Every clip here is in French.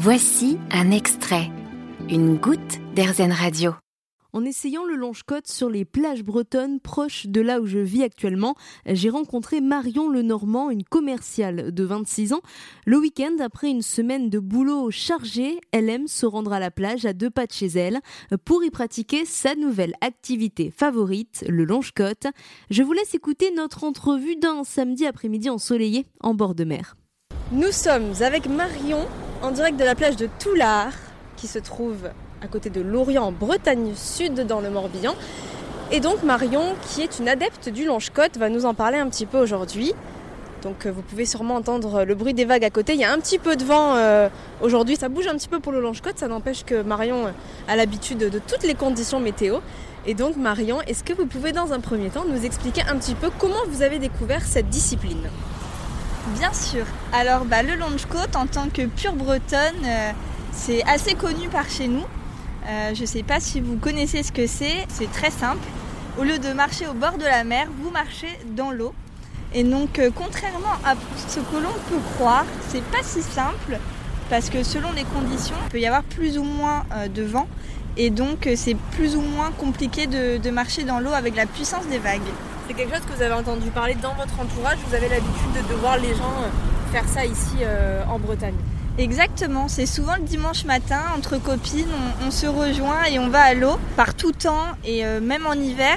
Voici un extrait, une goutte d'Airzen Radio. En essayant le longe-côte sur les plages bretonnes proches de là où je vis actuellement, j'ai rencontré Marion Lenormand, une commerciale de 26 ans. Le week-end, après une semaine de boulot chargé, elle aime se rendre à la plage à deux pas de chez elle pour y pratiquer sa nouvelle activité favorite, le longe-côte. Je vous laisse écouter notre entrevue d'un samedi après-midi ensoleillé en bord de mer. Nous sommes avec Marion en direct de la plage de Toulard qui se trouve à côté de Lorient en Bretagne Sud dans le Morbihan. Et donc Marion, qui est une adepte du longe-côte, va nous en parler un petit peu aujourd'hui. Donc euh, vous pouvez sûrement entendre le bruit des vagues à côté. Il y a un petit peu de vent euh, aujourd'hui, ça bouge un petit peu pour le longe-côte, ça n'empêche que Marion a l'habitude de toutes les conditions météo. Et donc Marion, est-ce que vous pouvez dans un premier temps nous expliquer un petit peu comment vous avez découvert cette discipline? Bien sûr. Alors bah, le longe-côte en tant que pure bretonne, euh, c'est assez connu par chez nous. Euh, je ne sais pas si vous connaissez ce que c'est, c'est très simple. Au lieu de marcher au bord de la mer, vous marchez dans l'eau. Et donc euh, contrairement à ce que l'on peut croire, c'est pas si simple parce que selon les conditions, il peut y avoir plus ou moins de vent et donc c'est plus ou moins compliqué de marcher dans l'eau avec la puissance des vagues. C'est quelque chose que vous avez entendu parler dans votre entourage. Vous avez l'habitude de, voir les gens euh, faire ça ici euh, en Bretagne. Exactement, c'est souvent le dimanche matin, entre copines, on, se rejoint et on va à l'eau par tout temps et euh, même en hiver.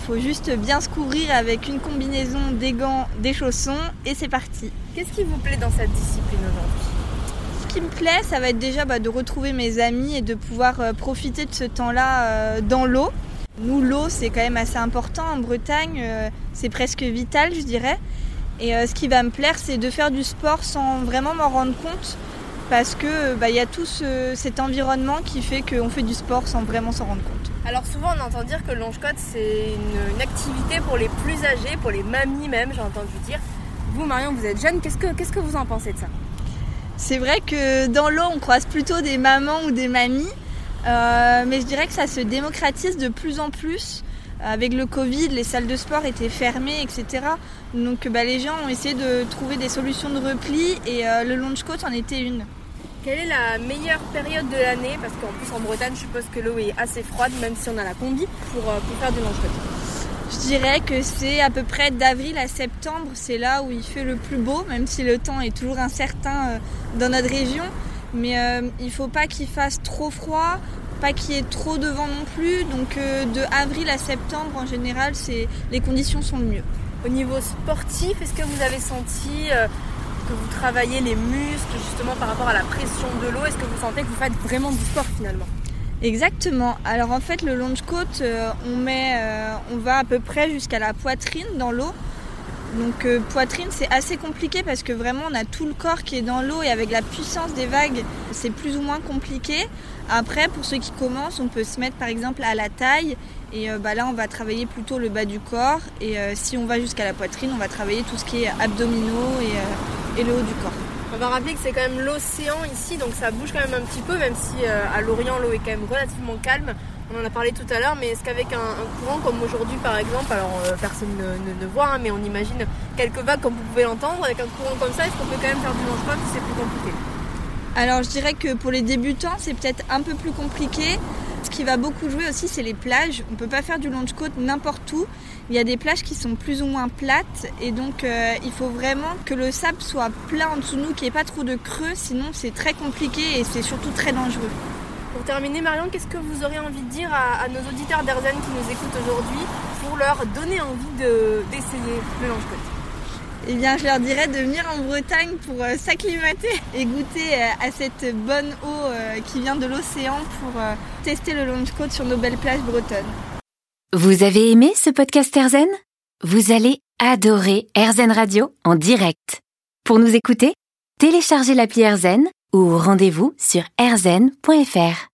Il faut juste bien se couvrir avec une combinaison, des gants, des chaussons et c'est parti. Qu'est-ce qui vous plaît dans cette discipline aujourd'hui? Ce qui me plaît, ça va être déjà bah, de retrouver mes amis et de pouvoir profiter de ce temps-là dans l'eau. Nous, l'eau, c'est quand même assez important en Bretagne, euh, c'est presque vital, je dirais. Et euh, ce qui va me plaire, c'est de faire du sport sans vraiment m'en rendre compte, parce que bah, il y a tout cet environnement qui fait qu'on fait du sport sans vraiment s'en rendre compte. Alors souvent, on entend dire que le longe-côte, c'est une, activité pour les plus âgés, pour les mamies même, j'ai entendu dire. Vous, Marion, vous êtes jeune, qu'est-ce que, qu'est-ce que vous en pensez de ça? C'est vrai que dans l'eau, on croise plutôt des mamans ou des mamies. Euh, mais je dirais que ça se démocratise de plus en plus. Avec le Covid, les salles de sport étaient fermées, etc. Donc bah, les gens ont essayé de trouver des solutions de repli et euh, le launch coat en était une. Quelle est la meilleure période de l'année? Parce qu'en plus en Bretagne, je suppose que l'eau est assez froide, même si on a la combi, pour, euh, pour faire du launch coat. Je dirais que c'est à peu près d'avril à septembre, c'est là où il fait le plus beau, même si le temps est toujours incertain dans notre région. Mais euh, il ne faut pas qu'il fasse trop froid, pas qu'il y ait trop de vent non plus. Donc euh, de avril à septembre en général, les conditions sont le mieux. Au niveau sportif, est-ce que vous avez senti euh, que vous travaillez les muscles justement par rapport à la pression de l'eau? Est-ce que vous sentez que vous faites vraiment du sport finalement? Exactement. Alors en fait le longe côte, on met, on va à peu près jusqu'à la poitrine dans l'eau. Donc euh, poitrine c'est assez compliqué parce que vraiment on a tout le corps qui est dans l'eau et avec la puissance des vagues c'est plus ou moins compliqué. Après pour ceux qui commencent on peut se mettre par exemple à la taille et euh, bah, là on va travailler plutôt le bas du corps et euh, si on va jusqu'à la poitrine on va travailler tout ce qui est abdominaux et, et le haut du corps. On va rappeler que c'est quand même l'océan ici donc ça bouge quand même un petit peu même si à l'Orient l'eau est quand même relativement calme. On en a parlé tout à l'heure, mais est-ce qu'avec un, courant comme aujourd'hui par exemple, alors euh, personne ne, voit, hein, mais on imagine quelques vagues comme vous pouvez l'entendre, avec un courant comme ça, est-ce qu'on peut quand même faire du manche ou c'est plus compliqué? Alors je dirais que pour les débutants, c'est peut-être un peu plus compliqué. Qui va beaucoup jouer aussi, c'est les plages. On ne peut pas faire du long de côte n'importe où. Il y a des plages qui sont plus ou moins plates et donc euh, il faut vraiment que le sable soit plat en dessous de nous, qu'il n'y ait pas trop de creux, sinon c'est très compliqué et c'est surtout très dangereux. Pour terminer, Marion, qu'est-ce que vous aurez envie de dire à, nos auditeurs d'Erzen qui nous écoutent aujourd'hui pour leur donner envie d'essayer le lange eh bien, je leur dirais de venir en Bretagne pour euh, s'acclimater et goûter euh, à cette bonne eau euh, qui vient de l'océan pour tester le longe côte sur nos belles plages bretonnes. Vous avez aimé ce podcast Erzen Vous allez adorer Erzen Radio en direct. Pour nous écouter, téléchargez l'appli Erzen ou rendez-vous sur erzen.fr.